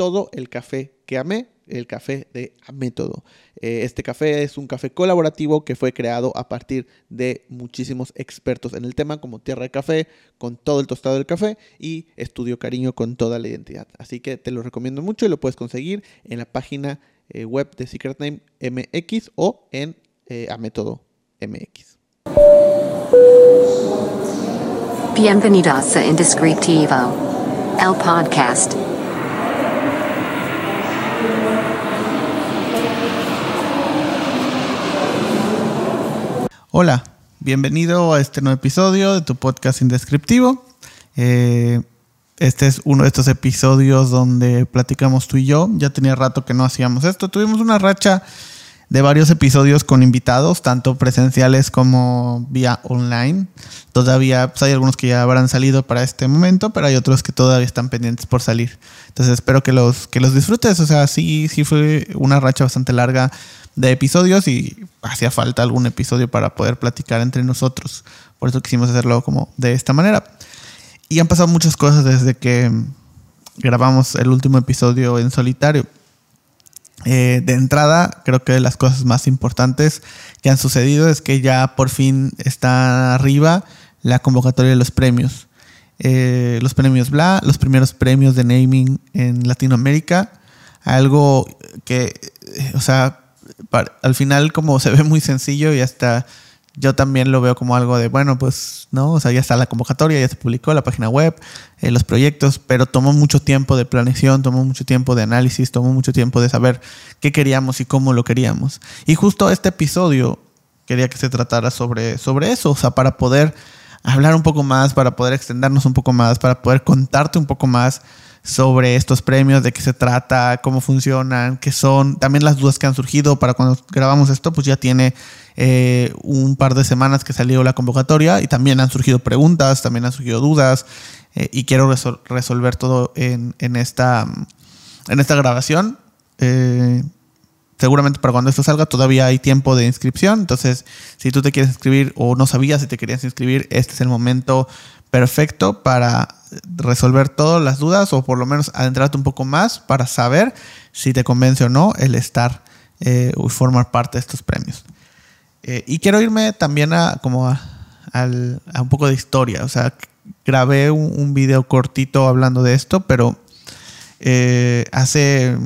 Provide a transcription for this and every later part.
todo el café que amé el café de Método. Eh, este café es un café colaborativo que fue creado a partir de muchísimos expertos en el tema, como Tierra de Café, con todo el tostado del café, y Estudio Cariño con toda la identidad. Así que te lo recomiendo mucho y lo puedes conseguir en la página eh, web de Secret Name MX o en eh, Método MX. Bienvenidos a Indescriptivo, el podcast. Hola, bienvenido a este nuevo episodio de tu podcast indescriptivo. Eh, este es uno de estos episodios donde platicamos tú y yo. Ya tenía rato que no hacíamos esto. Tuvimos una racha de varios episodios con invitados, tanto presenciales como vía online. Todavía pues, hay algunos que ya habrán salido para este momento, pero hay otros que todavía están pendientes por salir. Entonces espero que los, que los disfrutes. O sea, sí, sí fue una racha bastante larga de episodios y hacía falta algún episodio para poder platicar entre nosotros. Por eso quisimos hacerlo como de esta manera. Y han pasado muchas cosas desde que grabamos el último episodio en solitario. Eh, de entrada, creo que las cosas más importantes que han sucedido es que ya por fin está arriba la convocatoria de los premios. Eh, los premios Bla, los primeros premios de naming en Latinoamérica. Algo que, eh, o sea, al final como se ve muy sencillo y hasta yo también lo veo como algo de, bueno, pues, ¿no? O sea, ya está la convocatoria, ya se publicó la página web, eh, los proyectos, pero tomó mucho tiempo de planeación, tomó mucho tiempo de análisis, tomó mucho tiempo de saber qué queríamos y cómo lo queríamos. Y justo este episodio quería que se tratara sobre, sobre eso, o sea, para poder hablar un poco más, para poder extendernos un poco más, para poder contarte un poco más sobre estos premios, de qué se trata, cómo funcionan, qué son, también las dudas que han surgido para cuando grabamos esto, pues ya tiene eh, un par de semanas que salió la convocatoria y también han surgido preguntas, también han surgido dudas eh, y quiero resolver todo en, esta, en esta grabación. Eh, seguramente para cuando esto salga todavía hay tiempo de inscripción, entonces si tú te quieres inscribir o no sabías si te querías inscribir, este es el momento perfecto para resolver todas las dudas o por lo menos adentrarte un poco más para saber si te convence o no el estar eh, o formar parte de estos premios. Eh, y quiero irme también a como a, un poco de historia. O sea, grabé un, video cortito hablando de esto, pero eh, hace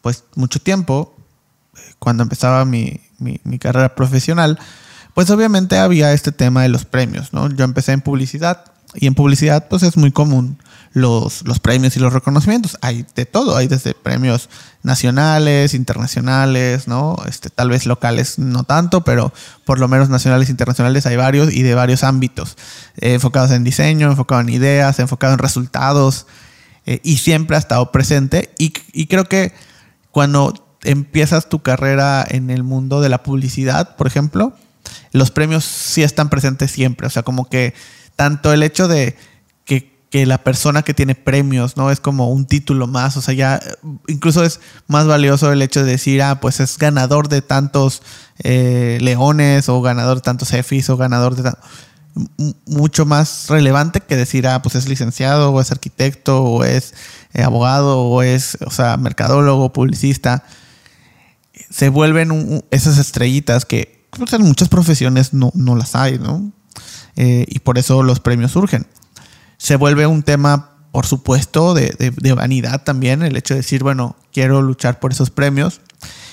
pues mucho tiempo, cuando empezaba mi, mi carrera profesional, pues obviamente había este tema de los premios, ¿no? Yo empecé en publicidad y en publicidad pues es muy común los, los premios y los reconocimientos. Hay de todo, hay desde premios nacionales, internacionales, ¿no? Este, tal vez locales no tanto, pero por lo menos nacionales e internacionales hay varios y de varios ámbitos, eh, enfocados en diseño, enfocados en ideas, enfocados en resultados eh, y siempre ha estado presente y, y creo que cuando empiezas tu carrera en el mundo de la publicidad, por ejemplo, los premios sí están presentes siempre. O sea, como que tanto el hecho de que, la persona que tiene premios, ¿no? Es como un título más. O sea, ya incluso es más valioso el hecho de decir, ah, pues es ganador de tantos eh, leones o ganador de tantos EFIs o ganador de mucho más relevante que decir, ah, pues es licenciado o es arquitecto o es eh, abogado o es, o sea, mercadólogo, publicista. Se vuelven esas estrellitas que pues en muchas profesiones no, las hay, ¿no? Eh, y por eso los premios surgen. Se vuelve un tema, por supuesto, de, vanidad también, el hecho de decir, bueno, quiero luchar por esos premios.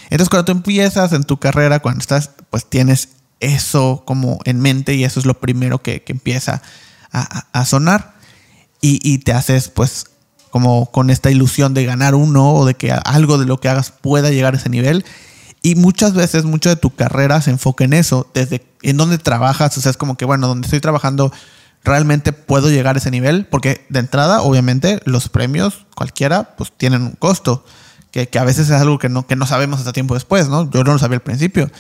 Entonces, cuando tú empiezas en tu carrera, cuando estás, pues tienes eso como en mente y eso es lo primero que, empieza a, sonar y, y, te haces, pues, como con esta ilusión de ganar uno o de que algo de lo que hagas pueda llegar a ese nivel y muchas veces, mucho de tu carrera se enfoca en eso, desde en dónde trabajas, o sea, es como que, bueno, donde estoy trabajando, realmente puedo llegar a ese nivel, porque de entrada, obviamente, los premios, cualquiera, pues tienen un costo, que, a veces es algo que no, que no sabemos hasta tiempo después, ¿no? Yo no lo sabía al principio.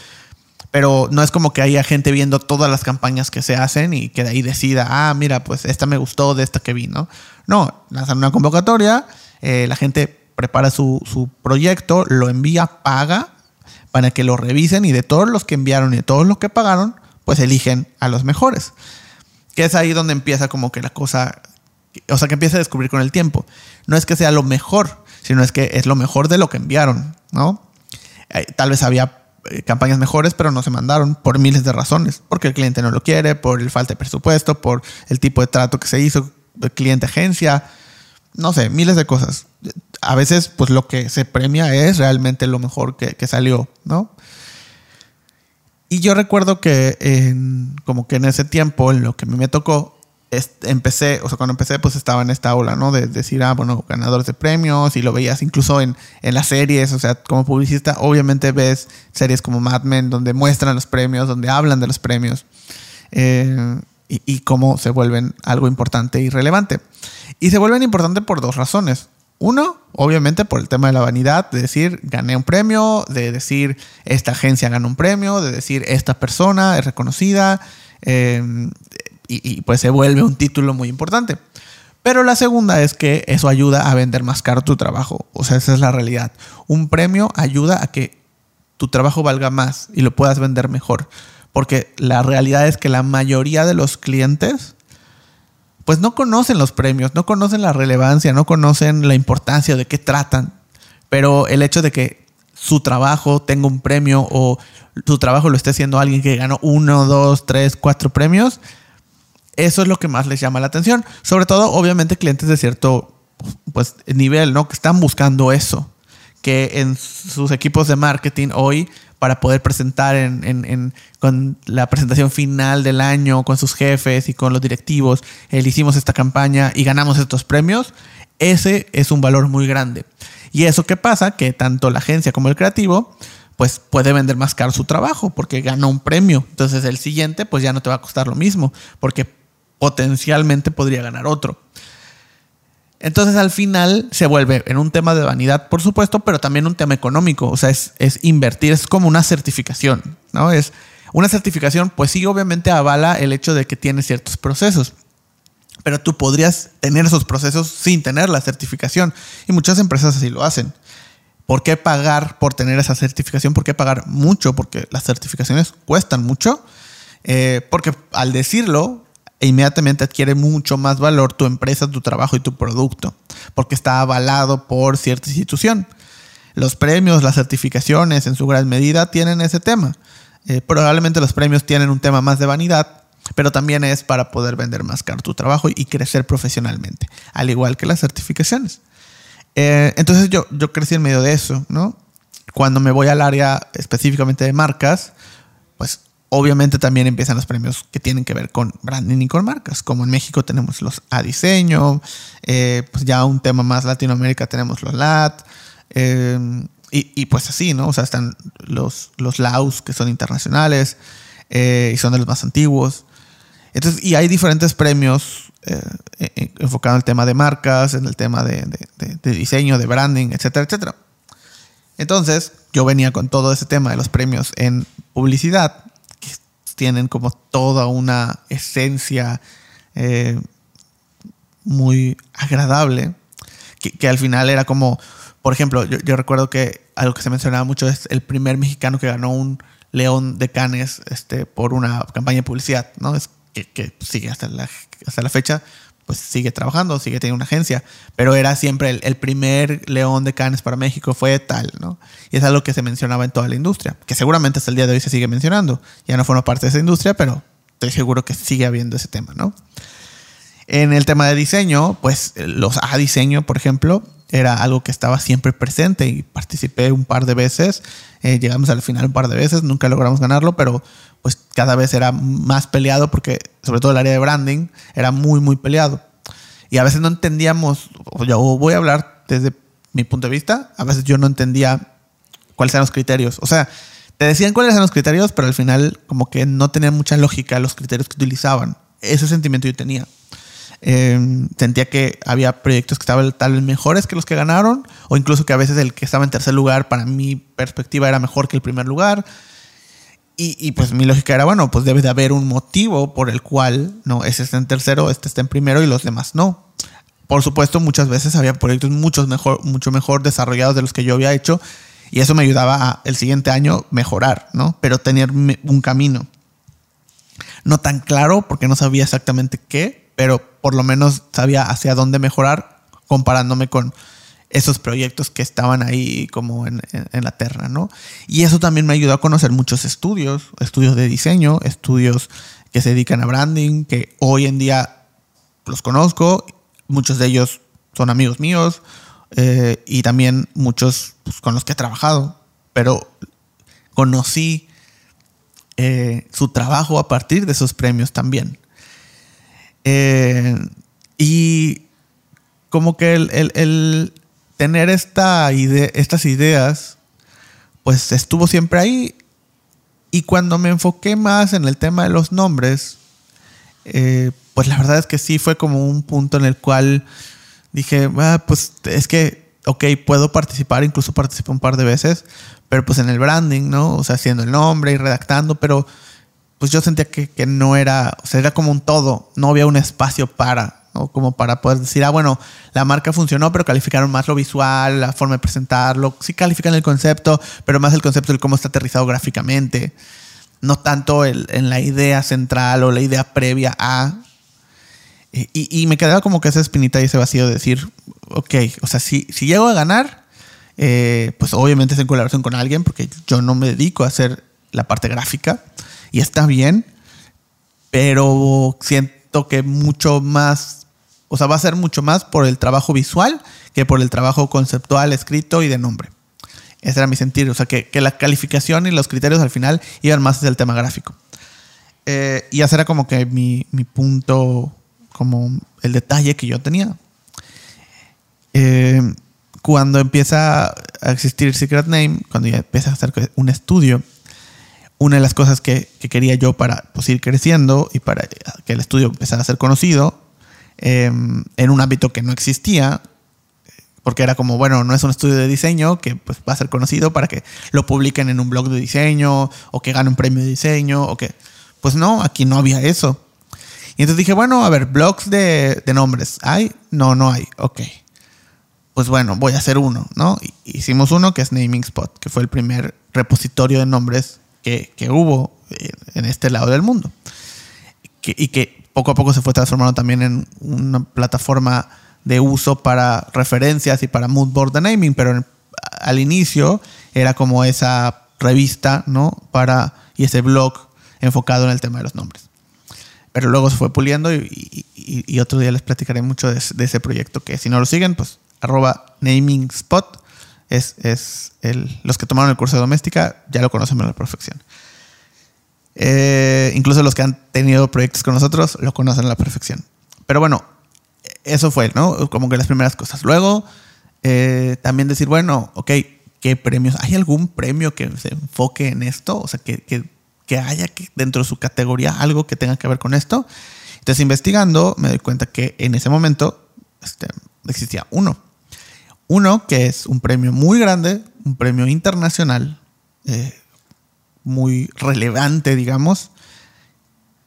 pero no es como que haya gente viendo todas las campañas que se hacen y que de ahí decida, ah, mira, pues esta me gustó de esta que vi, ¿no? No, lanzan una convocatoria, eh, la gente prepara su, su, proyecto, lo envía, paga para que lo revisen y de todos los que enviaron y de todos los que pagaron, pues eligen a los mejores. Que es ahí donde empieza como que la cosa, o sea, que empieza a descubrir con el tiempo. No es que sea lo mejor, sino es que es lo mejor de lo que enviaron, ¿no? Eh, tal vez había eh, campañas mejores, pero no se mandaron por miles de razones. Porque el cliente no lo quiere, por el falta de presupuesto, por el tipo de trato que se hizo, cliente agencia, no sé, miles de cosas. A veces, pues lo que se premia es realmente lo mejor que, que salió, ¿no? Y yo recuerdo que en, como que en ese tiempo, en lo que me tocó, empecé, o sea, cuando empecé, pues estaba en esta ola, ¿no? De decir, ah, bueno, ganadores de premios y lo veías incluso en, en las series, o sea, como publicista, obviamente ves series como Mad Men donde muestran los premios, donde hablan de los premios eh, y, y, cómo se vuelven algo importante y relevante. Y se vuelven importantes por dos razones. Uno, obviamente por el tema de la vanidad, de decir, gané un premio, de decir, esta agencia ganó un premio, de decir, esta persona es reconocida. Eh, y, pues se vuelve un título muy importante. Pero la segunda es que eso ayuda a vender más caro tu trabajo. O sea, esa es la realidad. Un premio ayuda a que tu trabajo valga más y lo puedas vender mejor. Porque la realidad es que la mayoría de los clientes pues no conocen los premios, no conocen la relevancia, no conocen la importancia de qué tratan. Pero el hecho de que su trabajo tenga un premio o su trabajo lo esté haciendo alguien que ganó uno, dos, tres, cuatro premios, eso es lo que más les llama la atención. Sobre todo, obviamente, clientes de cierto pues, nivel, ¿no? Que están buscando eso. Que en sus equipos de marketing hoy, para poder presentar en, con la presentación final del año, con sus jefes y con los directivos, él hicimos esta campaña y ganamos estos premios, ese es un valor muy grande. Y eso que pasa, que tanto la agencia como el creativo, pues puede vender más caro su trabajo porque ganó un premio. Entonces el siguiente, pues ya no te va a costar lo mismo, porque potencialmente podría ganar otro. Entonces al final se vuelve en un tema de vanidad, por supuesto, pero también un tema económico. O sea, es, invertir, es como una certificación, ¿no? Es una certificación, pues sí, obviamente avala el hecho de que tiene ciertos procesos. Pero tú podrías tener esos procesos sin tener la certificación. Y muchas empresas así lo hacen. ¿Por qué pagar por tener esa certificación? ¿Por qué pagar mucho? Porque las certificaciones cuestan mucho. Eh, porque al decirlo, e inmediatamente adquiere mucho más valor tu empresa, tu trabajo y tu producto, porque está avalado por cierta institución. Los premios, las certificaciones en su gran medida tienen ese tema. Eh, probablemente los premios tienen un tema más de vanidad, pero también es para poder vender más caro tu trabajo y crecer profesionalmente, al igual que las certificaciones. Eh, entonces yo, yo crecí en medio de eso, ¿no? Cuando me voy al área específicamente de marcas, pues Obviamente también empiezan los premios que tienen que ver con branding y con marcas, como en México tenemos los A Diseño, eh, pues ya un tema más Latinoamérica tenemos los LAT, eh, y, pues así, ¿no? O sea, están los, los que son internacionales eh, y son de los más antiguos. Entonces, y hay diferentes premios enfocados en el tema de marcas, en el tema de, de diseño, de branding, etcétera, etcétera. Entonces, yo venía con todo ese tema de los premios en publicidad tienen como toda una esencia eh, muy agradable, que, al final era como, por ejemplo, yo, recuerdo que algo que se mencionaba mucho es el primer mexicano que ganó un León de Canes este, por una campaña de publicidad, ¿no? Es que, sigue hasta la, hasta la fecha, pues sigue trabajando, sigue teniendo una agencia, pero era siempre el, primer león de canes para México fue tal, ¿no? Y es algo que se mencionaba en toda la industria, que seguramente hasta el día de hoy se sigue mencionando. Ya no forma parte de esa industria, pero estoy seguro que sigue habiendo ese tema, ¿no? En el tema de diseño, pues los A diseño, por ejemplo, era algo que estaba siempre presente y participé un par de veces. Eh, llegamos al final un par de veces, nunca logramos ganarlo, pero pues cada vez era más peleado porque sobre todo el área de branding era muy, muy peleado. Y a veces no entendíamos, o yo voy a hablar desde mi punto de vista, a veces yo no entendía cuáles eran los criterios. O sea, te decían cuáles eran los criterios, pero al final como que no tenían mucha lógica los criterios que utilizaban. Ese sentimiento yo tenía. Em, sentía que había proyectos que estaban tal vez mejores que los que ganaron, o incluso que a veces el que estaba en tercer lugar, para mi perspectiva, era mejor que el primer lugar. Y, pues mi lógica era, bueno, pues debe de haber un motivo por el cual, no, ese está en tercero, este está en primero y los demás no. Por supuesto, muchas veces había proyectos mucho mejor, mucho mejor desarrollados de los que yo había hecho y eso me ayudaba a el siguiente año mejorar, ¿no? Pero tener un camino. No tan claro porque no sabía exactamente qué, pero por lo menos sabía hacia dónde mejorar comparándome con esos proyectos que estaban ahí como en, la terra, ¿no? Y eso también me ayudó a conocer muchos estudios, estudios de diseño, estudios que se dedican a branding, que hoy en día los conozco, muchos de ellos son amigos míos eh, y también muchos pues, con los que he trabajado, pero conocí eh, su trabajo a partir de esos premios también. Eh, y como que el, tener esta idea, estas ideas, pues estuvo siempre ahí. Y cuando me enfoqué más en el tema de los nombres, eh, pues la verdad es que sí fue como un punto en el cual dije, ah, pues es que, ok, puedo participar, incluso participé un par de veces, pero pues en el branding, ¿no? O sea, haciendo el nombre y redactando, pero pues yo sentía que, que no era, o sea, era como un todo, no había un espacio para, como para poder decir, ah, bueno, la marca funcionó, pero calificaron más lo visual, la forma de presentarlo. Sí califican el concepto, pero más el concepto de cómo está aterrizado gráficamente. No tanto el, en la idea central o la idea previa a. Y, me quedaba como que esa espinita y ese vacío de decir, ok, o sea, si, si llego a ganar, eh, pues obviamente es en colaboración con alguien, porque yo no me dedico a hacer la parte gráfica y está bien, pero siento que mucho más o sea, va a ser mucho más por el trabajo visual que por el trabajo conceptual, escrito y de nombre. Ese era mi sentir. O sea, que, la calificación y los criterios al final iban más del tema gráfico. Eh, y ese era como que mi, punto, como el detalle que yo tenía. Eh, cuando empieza a existir Secret Name, cuando ya empieza a hacer un estudio, una de las cosas que, que quería yo para pues, ir creciendo y para que el estudio empezara a ser conocido Em, en un ámbito que no existía, porque era como, bueno, no es un estudio de diseño que pues, va a ser conocido para que lo publiquen en un blog de diseño o que gane un premio de diseño o que... Pues no, aquí no había eso. Y entonces dije, bueno, a ver, blogs de, nombres, ¿hay? No, no hay. Ok. Pues bueno, voy a hacer uno, ¿no? Hicimos uno que es Naming Spot, que fue el primer repositorio de nombres que, hubo en este lado del mundo. y que poco a poco se fue transformando también en una plataforma de uso para referencias y para mood board de naming, pero al inicio era como esa revista, ¿no? Para, y ese blog enfocado en el tema de los nombres. Pero luego se fue puliendo y, otro día les platicaré mucho de, ese proyecto que si no lo siguen, pues arroba naming spot es, es el, los que tomaron el curso de doméstica ya lo conocen a la perfección. Eh, incluso los que han tenido proyectos con nosotros lo conocen a la perfección. Pero bueno, eso fue, ¿no? Como que las primeras cosas. Luego, eh, también decir, bueno, ok, ¿qué premios? ¿Hay algún premio que se enfoque en esto? O sea, que, que, que haya que dentro de su categoría algo que tenga que ver con esto. Entonces, investigando, me doy cuenta que en ese momento este, existía uno. Uno que es un premio muy grande, un premio internacional, eh, muy relevante, digamos,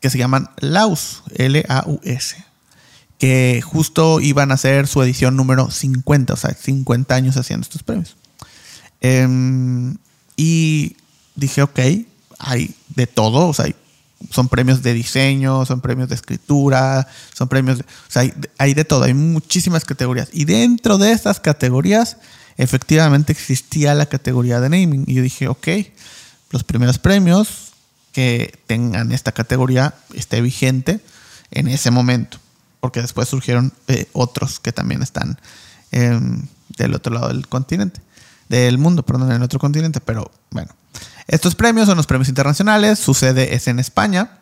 que se llaman LAUS, L-A-U-S, que justo iban a ser su edición número 50, o sea, 50 años haciendo estos premios. Em, y dije, ok, hay de todo, o sea, son premios de diseño, son premios de escritura, son premios, de, o sea, hay, hay, de todo, hay muchísimas categorías. Y dentro de estas categorías, efectivamente existía la categoría de naming. Y yo dije, ok, los primeros premios que tengan esta categoría esté vigente en ese momento, porque después surgieron eh, otros que también están em, del otro lado del continente, del mundo, perdón, en el otro continente, pero bueno. Estos premios son los premios internacionales, su sede es en España,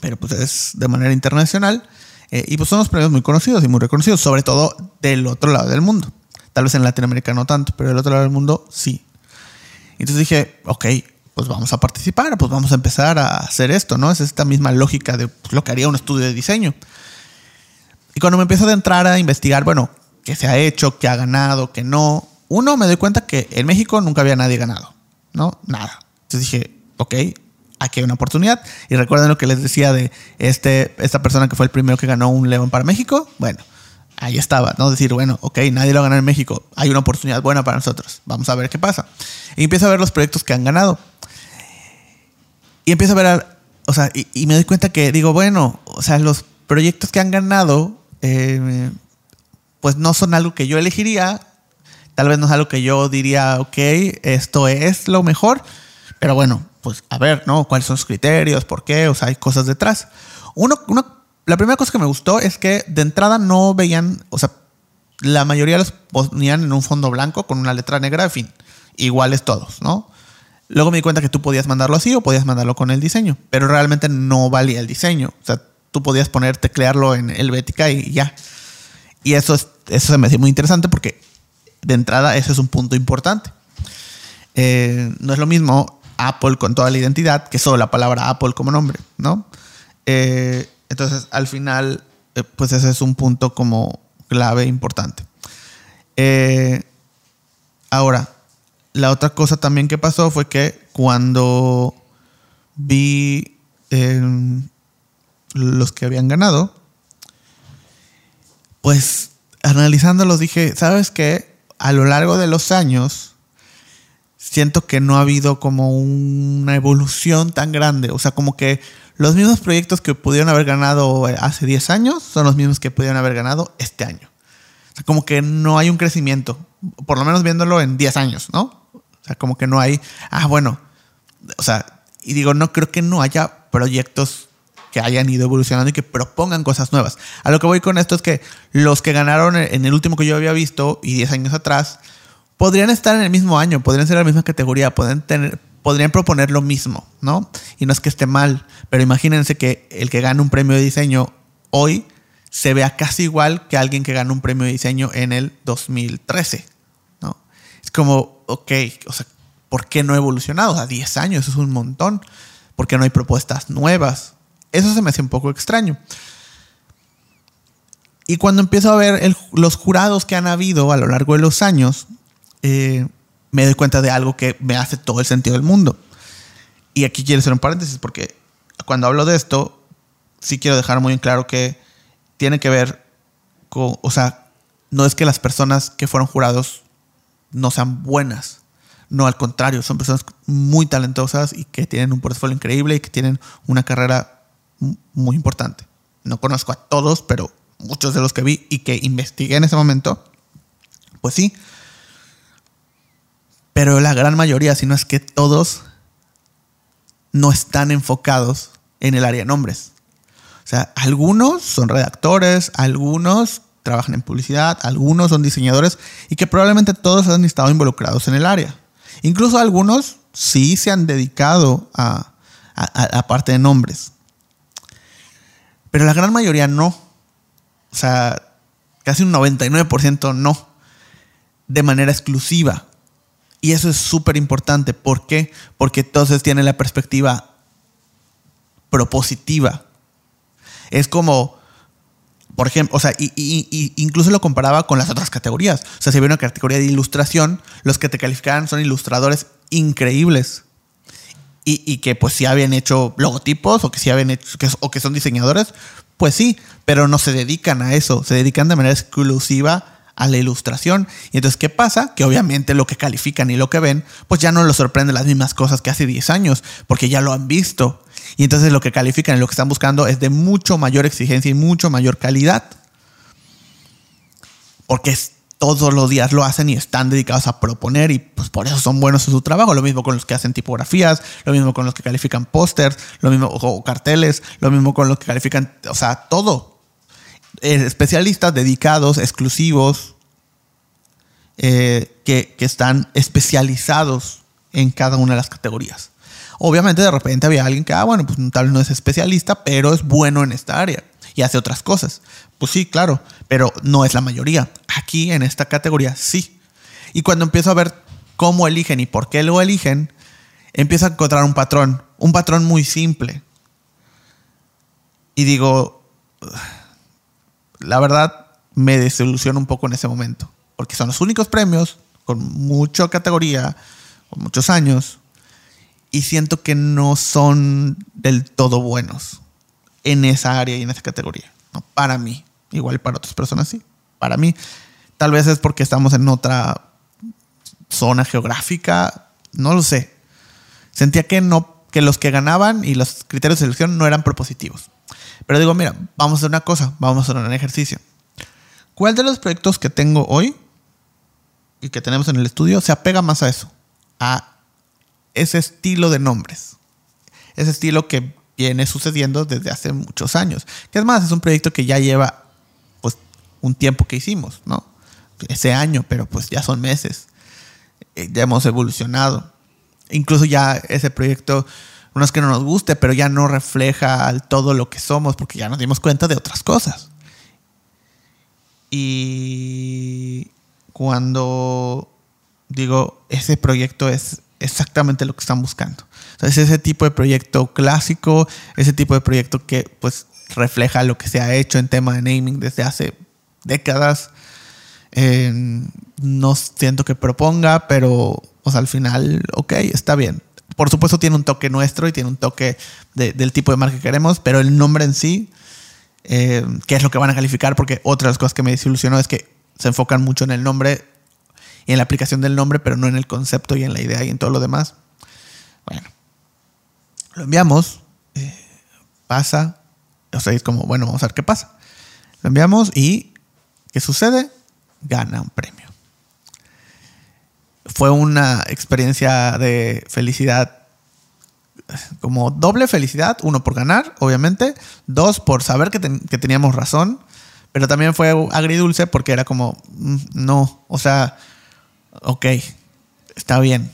pero pues es de manera internacional, eh, y pues son los premios muy conocidos y muy reconocidos, sobre todo del otro lado del mundo. Tal vez en Latinoamérica no tanto, pero del otro lado del mundo sí, entonces dije, ok, pues vamos a participar, pues vamos a empezar a hacer esto, ¿no? Es esta misma lógica de pues, lo que haría un estudio de diseño. Y cuando me empiezo a entrar a investigar, bueno, qué se ha hecho, qué ha ganado, qué no, uno me doy cuenta que en México nunca había nadie ganado, ¿no? Nada. Entonces dije, ok, aquí hay una oportunidad. Y recuerden lo que les decía de este, esta persona que fue el primero que ganó un León para México. Bueno, ahí estaba, ¿no? Decir, bueno, ok, nadie lo ha en México, hay una oportunidad buena para nosotros, vamos a ver qué pasa. Y empiezo a ver los proyectos que han ganado. Y empiezo a ver, o sea, y, me doy cuenta que digo, bueno, o sea, los proyectos que han ganado, eh, pues no son algo que yo elegiría, tal vez no es algo que yo diría, ok, esto es lo mejor, pero bueno, pues a ver, ¿no? ¿Cuáles son los criterios? ¿Por qué? O sea, hay cosas detrás. Uno, uno la primera cosa que me gustó es que de entrada no veían, o sea, la mayoría los ponían en un fondo blanco con una letra negra, en fin, iguales todos, ¿no? Luego me di cuenta que tú podías mandarlo así o podías mandarlo con el diseño, pero realmente no valía el diseño. O sea, tú podías poner, teclearlo en Helvética y ya. Y eso, es, eso se me hacía muy interesante porque de entrada ese es un punto importante. Eh, no es lo mismo Apple con toda la identidad que solo la palabra Apple como nombre, ¿no? Eh, entonces, al final, eh, pues ese es un punto como clave importante. Eh, ahora, la otra cosa también que pasó fue que cuando vi em, los que habían ganado, pues analizándolos dije, ¿sabes qué? A lo largo de los años, siento que no ha habido como una evolución tan grande. O sea, como que los mismos proyectos que pudieron haber ganado hace 10 años son los mismos que pudieron haber ganado este año. O sea, como que no hay un crecimiento, por lo menos viéndolo en 10 años, ¿no? O sea, como que no hay, ah, bueno, o sea, y digo, no creo que no haya proyectos que hayan ido evolucionando y que propongan cosas nuevas. A lo que voy con esto es que los que ganaron en el último que yo había visto y 10 años atrás, podrían estar en el mismo año, podrían ser la misma categoría, pueden tener, podrían proponer lo mismo, ¿no? Y no es que esté mal, pero imagínense que el que gana un premio de diseño hoy se vea casi igual que alguien que gana un premio de diseño en el 2013, ¿no? Es como, ok, o sea, ¿por qué no ha evolucionado? A 10 años es un montón. ¿Por qué no hay propuestas nuevas? Eso se me hace un poco extraño. Y cuando empiezo a ver los jurados que han habido a lo largo de los años, eh, me doy cuenta de algo que me hace todo el sentido del mundo. Y aquí quiero hacer un paréntesis porque cuando hablo de esto, sí quiero dejar muy en claro que tiene que ver con, o sea, no es que las personas que fueron jurados no sean buenas. No, al contrario, son personas muy talentosas y que tienen un portfolio increíble y que tienen una carrera muy importante. No conozco a todos, pero muchos de los que vi y que investigué en ese momento, pues sí, pero la gran mayoría, si no es que todos, no están enfocados en el área de nombres. O sea, algunos son redactores, algunos trabajan en publicidad, algunos son diseñadores y que probablemente todos han estado involucrados en el área. Incluso algunos sí se han dedicado a, a, parte de nombres. Pero la gran mayoría no. O sea, casi un 99% no. De manera exclusiva. Y eso es súper importante. ¿Por qué? Porque entonces tiene la perspectiva propositiva. Es como, por ejemplo, o sea, incluso lo comparaba con las otras categorías. O sea, si había una categoría de ilustración, los que te calificaban son ilustradores increíbles. Y, que pues si habían hecho logotipos o que si habían hecho, o que son diseñadores, pues sí, pero no se dedican a eso, se dedican de manera exclusiva a la ilustración. Y entonces, ¿qué pasa? Que obviamente lo que califican y lo que ven, pues ya no los sorprende las mismas cosas que hace 10 años, porque ya lo han visto. Y entonces lo que califican y lo que están buscando es de mucho mayor exigencia y mucho mayor calidad. Porque todos los días lo hacen y están dedicados a proponer y pues por eso son buenos en su trabajo. Lo mismo con los que hacen tipografías, lo mismo con los que califican pósters, lo mismo o carteles, lo mismo con los que califican, o sea, todo. Eh, especialistas dedicados, exclusivos, eh, que, están especializados en cada una de las categorías. Obviamente de repente había alguien que, ah, bueno, pues tal vez no es especialista, pero es bueno en esta área y hace otras cosas. Pues sí, claro, pero no es la mayoría. Aquí en esta categoría sí. Y cuando empiezo a ver cómo eligen y por qué lo eligen, empiezo a encontrar un patrón, un patrón muy simple. Y digo, la verdad me desilusiona un poco en ese momento, porque son los únicos premios con mucha categoría, con muchos años, y siento que no son del todo buenos en esa área y en esa categoría. ¿no? Para mí, igual para otras personas sí. Para mí, tal vez es porque estamos en otra zona geográfica, no lo sé. Sentía que no que los que ganaban y los criterios de selección no eran propositivos. Pero digo, mira, vamos a hacer una cosa, vamos a hacer un ejercicio. ¿Cuál de los proyectos que tengo hoy y que tenemos en el estudio se apega más a eso? A ese estilo de nombres. Ese estilo que viene sucediendo desde hace muchos años. Que es más, es un proyecto que ya lleva pues un tiempo que hicimos, ¿no? Ese año, pero pues ya son meses. Eh, ya hemos evolucionado. Incluso ya ese proyecto, no es que no nos guste, pero ya no refleja al todo lo que somos, porque ya nos dimos cuenta de otras cosas. Y cuando digo, ese proyecto es exactamente lo que están buscando. es ese tipo de proyecto clásico, ese tipo de proyecto que pues refleja lo que se ha hecho en tema de naming desde hace décadas. no siento que proponga, pero pues al final, ok, está bien. Por supuesto tiene un toque nuestro y tiene un toque del tipo de marca que queremos, pero el nombre en sí, eh, ¿qué es lo que van a calificar? Porque otra de las cosas que me desilusionó es que se enfocan mucho en el nombre y en la aplicación del nombre, pero no en el concepto y en la idea y en todo lo demás. Bueno, lo enviamos, eh, pasa, o sea, es como, bueno, vamos a ver qué pasa. Lo enviamos y, ¿qué sucede? Gana un premio fue una experiencia de felicidad, como doble felicidad, uno por ganar, obviamente, dos por saber que, teníamos razón, pero también fue agridulce porque era como, mm, no, o sea, ok, está bien,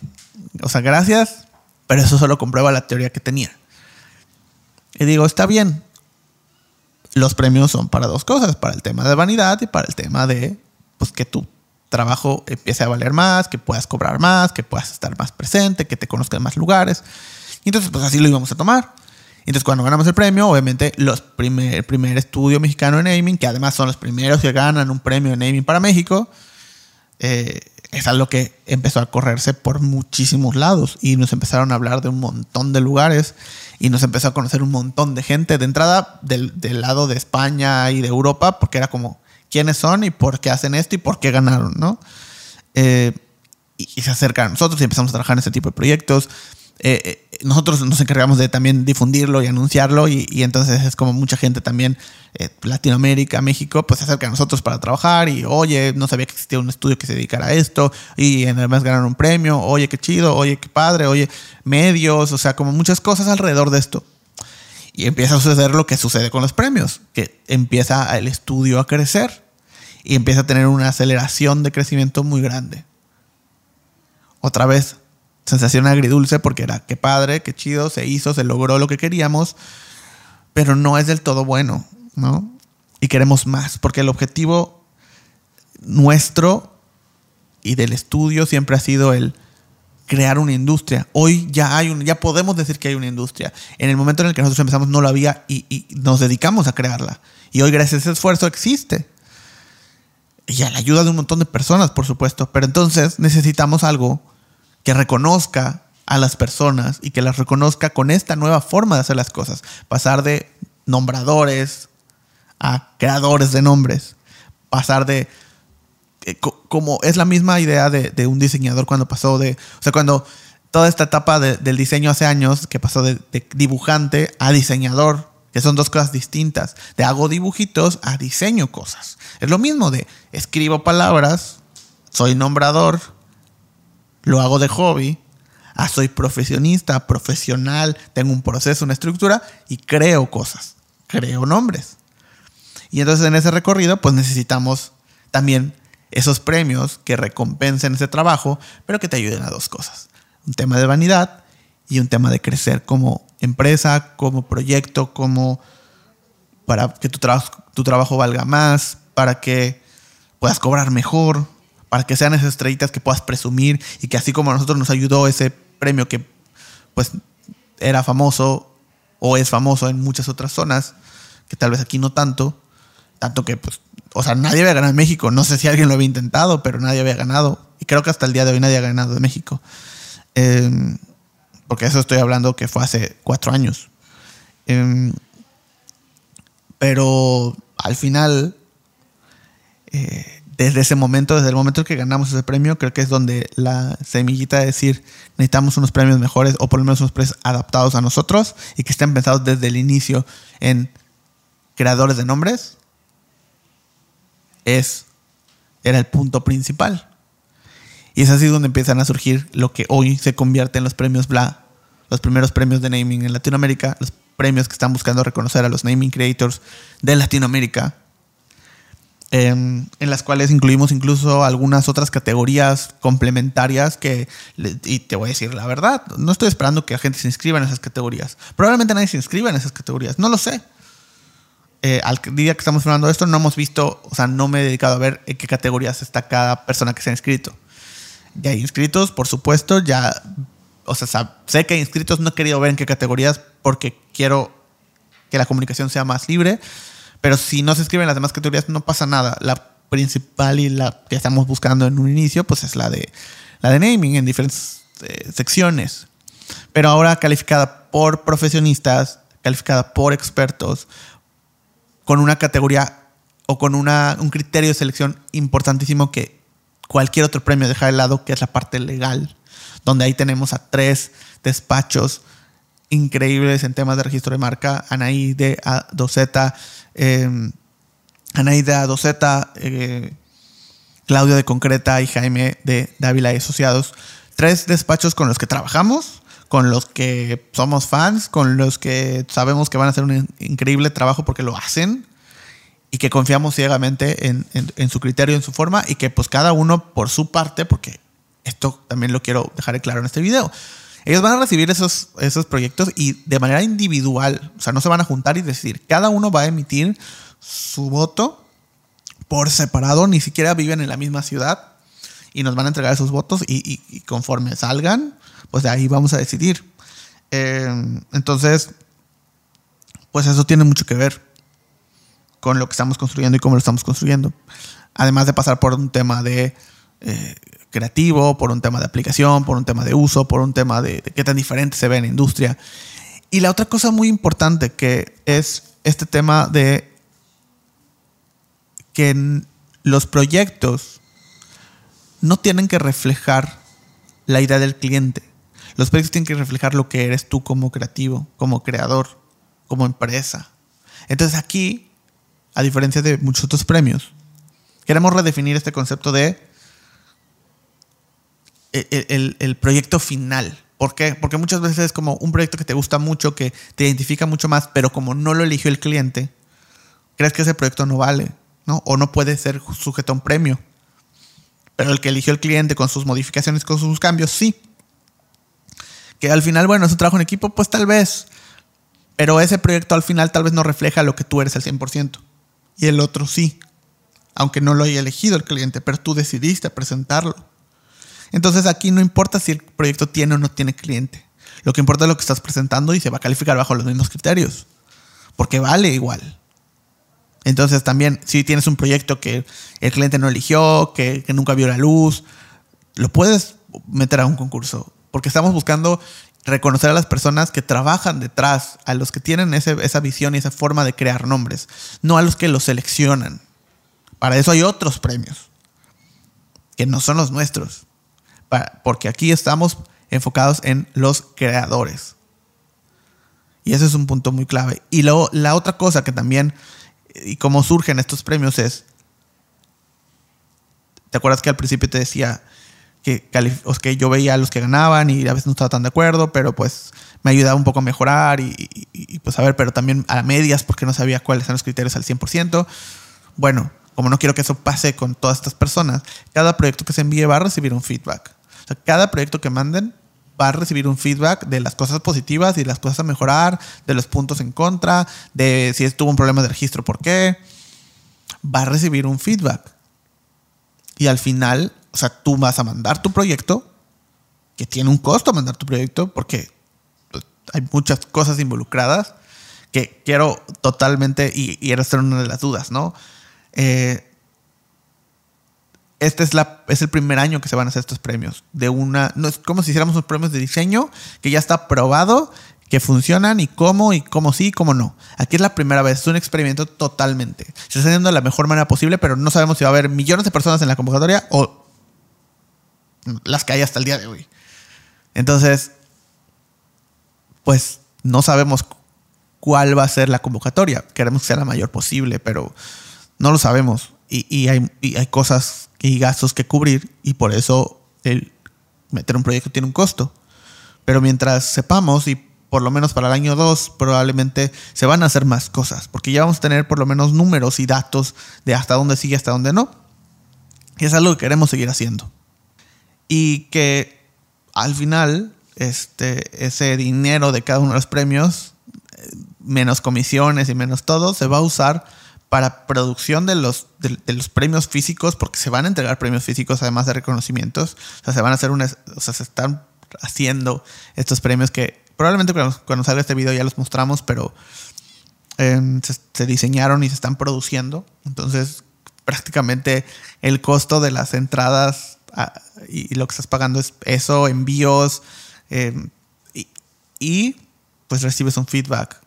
o sea, gracias, pero eso solo comprueba la teoría que tenía. Y digo, está bien, los premios son para dos cosas, para el tema de vanidad y para el tema de, pues, que tú trabajo empiece a valer más, que puedas cobrar más, que puedas estar más presente, que te conozcan en más lugares. Y entonces, pues así lo íbamos a tomar. Entonces, cuando ganamos el premio, obviamente, los primer, el primer estudio mexicano de naming, que además son los primeros que ganan un premio de naming para México, eh, es algo que empezó a correrse por muchísimos lados y nos empezaron a hablar de un montón de lugares y nos empezó a conocer un montón de gente de entrada del, del lado de España y de Europa, porque era como, quiénes son y por qué hacen esto y por qué ganaron, ¿no? Eh, y, se acercan a nosotros y empezamos a trabajar en ese tipo de proyectos. Eh, eh, nosotros nos encargamos de también difundirlo y anunciarlo y, entonces es como mucha gente también, Latinoamérica, México, pues se acerca a nosotros para trabajar y oye, no sabía que existía un estudio que se dedicara a esto y mes ganaron un premio, oye, qué chido, oye, qué padre, oye, medios, o sea, como muchas cosas alrededor de esto. Y empieza a suceder lo que sucede con los premios, que empieza el estudio a crecer y empieza a tener una aceleración de crecimiento muy grande. Otra vez, sensación agridulce porque era qué padre, qué chido, se hizo, se logró lo que queríamos, pero no es del todo bueno, ¿no? Y queremos más, porque el objetivo nuestro y del estudio siempre ha sido el crear una industria. Hoy ya hay un, ya podemos decir que hay una industria. En el momento en el que nosotros empezamos no lo había y, y nos dedicamos a crearla. Y hoy gracias a ese esfuerzo existe y a la ayuda de un montón de personas, por supuesto. Pero entonces necesitamos algo que reconozca a las personas y que las reconozca con esta nueva forma de hacer las cosas. Pasar de nombradores a creadores de nombres. Pasar de... Eh, como es la misma idea de, un diseñador cuando pasó de... O sea, cuando toda esta etapa del diseño hace años, que pasó de dibujante a diseñador que son dos cosas distintas. De hago dibujitos a diseño cosas. Es lo mismo de escribo palabras, soy nombrador, lo hago de hobby, a soy profesionista, profesional, tengo un proceso, una estructura y creo cosas, creo nombres. Y entonces en ese recorrido pues necesitamos también esos premios que recompensen ese trabajo, pero que te ayuden a dos cosas. Un tema de vanidad y un tema de crecer como empresa, como proyecto, como para que tu, tu trabajo valga más, para que puedas cobrar mejor, para que sean esas estrellitas que puedas presumir y que así como a nosotros nos ayudó ese premio que pues era famoso o es famoso en muchas otras zonas, que tal vez aquí no tanto, tanto que pues, o sea, nadie había ganado en México, no sé si alguien lo había intentado, pero nadie había ganado y creo que hasta el día de hoy nadie ha ganado de México. Eh, porque eso estoy hablando que fue hace cuatro años. Em, pero al final, eh, desde ese momento, desde el momento que ganamos ese premio, creo que es donde la semillita de decir necesitamos unos premios mejores o por lo menos unos premios adaptados a nosotros y que estén pensados desde el inicio en creadores de nombres, es, era el punto principal. Y es así donde empiezan a surgir lo que hoy se convierte en los premios BLA, los primeros premios de naming en Latinoamérica, los premios que están buscando reconocer a los naming creators de Latinoamérica, em, en las cuales incluimos incluso algunas otras categorías complementarias que, y te voy a decir la verdad, no estoy esperando que la gente se inscriba en esas categorías. Probablemente nadie se inscriba en esas categorías, no lo sé. Eh, al día que estamos hablando de esto, no hemos visto, o sea, no me he dedicado a ver en qué categorías está cada persona que se ha inscrito. Ya hay inscritos, por supuesto, ya, o sea, sé que hay inscritos, no he querido ver en qué categorías porque quiero que la comunicación sea más libre, pero si no se inscriben en las demás categorías no pasa nada. La principal y la que estamos buscando en un inicio, pues es la de, la de naming en diferentes eh, secciones. Pero ahora calificada por profesionistas, calificada por expertos, con una categoría o con una, un criterio de selección importantísimo que cualquier otro premio deja de lado, que es la parte legal, donde ahí tenemos a tres despachos increíbles en temas de registro de marca, Anaí de A2Z, eh, Anaí de A2Z, eh, Claudio de Concreta y Jaime de Dávila y Asociados. Tres despachos con los que trabajamos, con los que somos fans, con los que sabemos que van a hacer un increíble trabajo porque lo hacen y que confiamos ciegamente en, su criterio, en su forma y que pues cada uno por su parte, porque esto también lo quiero dejar claro en este video, ellos van a recibir esos, esos proyectos y de manera individual, o sea, no se van a juntar y decir, cada uno va a emitir su voto por separado, ni siquiera viven en la misma ciudad y nos van a entregar esos votos y, y conforme salgan, pues de ahí vamos a decidir. Eh, entonces, pues eso tiene mucho que ver con lo que estamos construyendo y cómo lo estamos construyendo. Además de pasar por un tema de eh, creativo, por un tema de aplicación, por un tema de uso, por un tema de, de qué tan diferente se ve en la industria. Y la otra cosa muy importante que es este tema de que los proyectos no tienen que reflejar la idea del cliente. Los proyectos tienen que reflejar lo que eres tú como creativo, como creador, como empresa. Entonces aquí, a diferencia de muchos otros premios, queremos redefinir este concepto de el, proyecto final. ¿Por qué? Porque muchas veces es como un proyecto que te gusta mucho, que te identifica mucho más, pero como no lo eligió el cliente, crees que ese proyecto no vale, ¿no? O no puede ser sujeto a un premio. Pero el que eligió el cliente con sus modificaciones, con sus cambios, sí. Que al final, bueno, es un trabajo en equipo, pues tal vez. Pero ese proyecto al final tal vez no refleja lo que tú eres al 100%. Y el otro sí. Aunque no lo haya elegido el cliente, pero tú decidiste presentarlo. Entonces aquí no importa si el proyecto tiene o no tiene cliente. Lo que importa es lo que estás presentando y se va a calificar bajo los mismos criterios. Porque vale igual. Entonces también si tienes un proyecto que el cliente no eligió, que, que nunca vio la luz, lo puedes meter a un concurso porque estamos buscando reconocer a las personas que trabajan detrás, a los que tienen esa visión y esa forma de crear nombres, no a los que los seleccionan. Para eso hay otros premios, que no son los nuestros, porque aquí estamos enfocados en los creadores. Y ese es un punto muy clave. Y luego la otra cosa que también, y cómo surgen estos premios es, ¿te acuerdas que al principio te decía, que, yo veía a los que ganaban y a veces no estaba tan de acuerdo, pero pues me ayudaba un poco a mejorar y, pues a ver, pero también a medias porque no sabía cuáles eran los criterios al 100%. Bueno, como no quiero que eso pase con todas estas personas, cada proyecto que se envíe va a recibir un feedback. O sea, cada proyecto que manden va a recibir un feedback de las cosas positivas y las cosas a mejorar, de los puntos en contra, de si estuvo un problema de registro, por qué. Va a recibir un feedback. Y al final o sea, tú vas a mandar tu proyecto, que tiene un costo mandar tu proyecto, porque pues, hay muchas cosas involucradas que quiero totalmente, y, y era una de las dudas, ¿no? Eh, este es, la, es el primer año que se van a hacer estos premios. De una, no es como si hiciéramos unos premios de diseño que ya está probado, que funcionan y cómo, y cómo sí, y cómo no. Aquí es la primera vez, es un experimento totalmente. Se está haciendo de la mejor manera posible, pero no sabemos si va a haber millones de personas en la convocatoria o las que hay hasta el día de hoy. Entonces, pues no sabemos cuál va a ser la convocatoria. Queremos que sea la mayor posible, pero no lo sabemos. Y, hay, hay cosas y gastos que cubrir y por eso el meter un proyecto tiene un costo. Pero mientras sepamos y por lo menos para el año 2 probablemente se van a hacer más cosas, porque ya vamos a tener por lo menos números y datos de hasta dónde sigue, hasta dónde no. Y es algo que queremos seguir haciendo. Y que al final este, ese dinero de cada uno de los premios, eh, menos comisiones y menos todo, se va a usar para producción de los, de, los premios físicos, porque se van a entregar premios físicos además de reconocimientos. O sea, se van a hacer una, o sea, se están haciendo estos premios que probablemente cuando, salga este video ya los mostramos, pero em, se, diseñaron y se están produciendo. Entonces, prácticamente el costo de las entradas y, lo que estás pagando es eso, envíos, em, y, pues recibes un feedback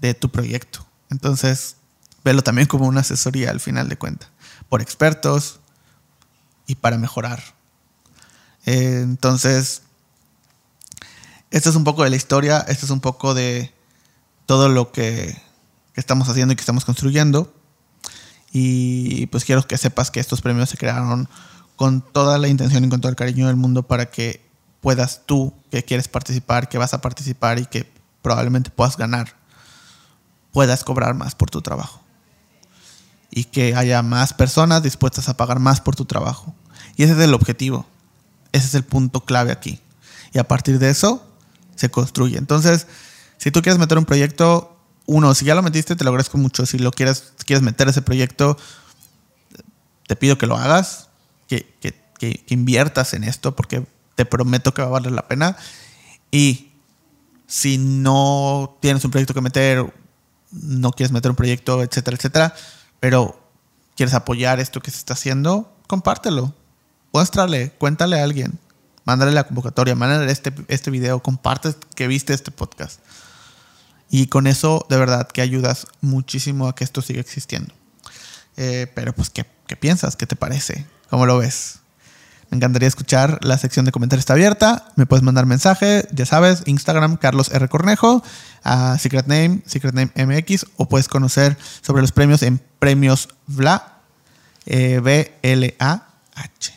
de tu proyecto. Entonces, velo también como una asesoría al final de cuentas, por expertos y para mejorar. Eh, entonces, esto es un poco de la historia, esto es un poco de todo lo que, estamos haciendo y que estamos construyendo. Y pues quiero que sepas que estos premios se crearon con toda la intención y con todo el cariño del mundo para que puedas tú, que quieres participar, que vas a participar y que probablemente puedas ganar, puedas cobrar más por tu trabajo y que haya más personas dispuestas a pagar más por tu trabajo. Y ese es el objetivo. Ese es el punto clave aquí. Y a partir de eso se construye. Entonces, si tú quieres meter un proyecto, uno, si ya lo metiste, te lo agradezco mucho. Si lo quieres, quieres meter ese proyecto, te pido que lo hagas, que, inviertas en esto, porque te prometo que va a valer la pena. Y si no tienes un proyecto que meter, no quieres meter un proyecto, etcétera, etcétera, pero quieres apoyar esto que se está haciendo, compártelo. Muéstrale, cuéntale a alguien. Mándale la convocatoria, mándale este, este video, comparte que viste este podcast. Y con eso, de verdad, que ayudas muchísimo a que esto siga existiendo. Eh, pero pues, ¿qué, ¿qué piensas? ¿Qué te parece? ¿Cómo lo ves? Me encantaría escuchar. La sección de comentarios está abierta. Me puedes mandar mensaje, ya sabes, Instagram, Carlos R. Cornejo, a Secret Name, MX, o puedes conocer sobre los premios en Premios eh, B-L-A-H.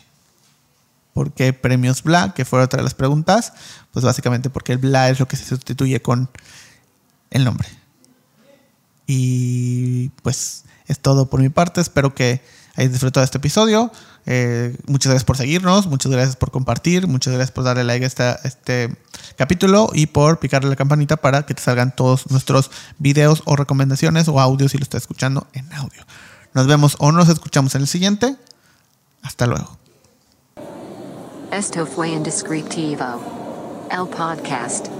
¿Por qué Premios VLA? Que fue otra de las preguntas. Pues básicamente porque el VLA es lo que se sustituye con el nombre. Y pues es todo por mi parte. Espero que hayas disfrutado este episodio. Eh, muchas gracias por seguirnos, muchas gracias por compartir, muchas gracias por darle like a este capítulo y por picarle la campanita para que te salgan todos nuestros videos o recomendaciones o audios si lo estás escuchando en audio. Nos vemos o nos escuchamos en el siguiente. Hasta luego. Esto fue Indescriptivo, el podcast.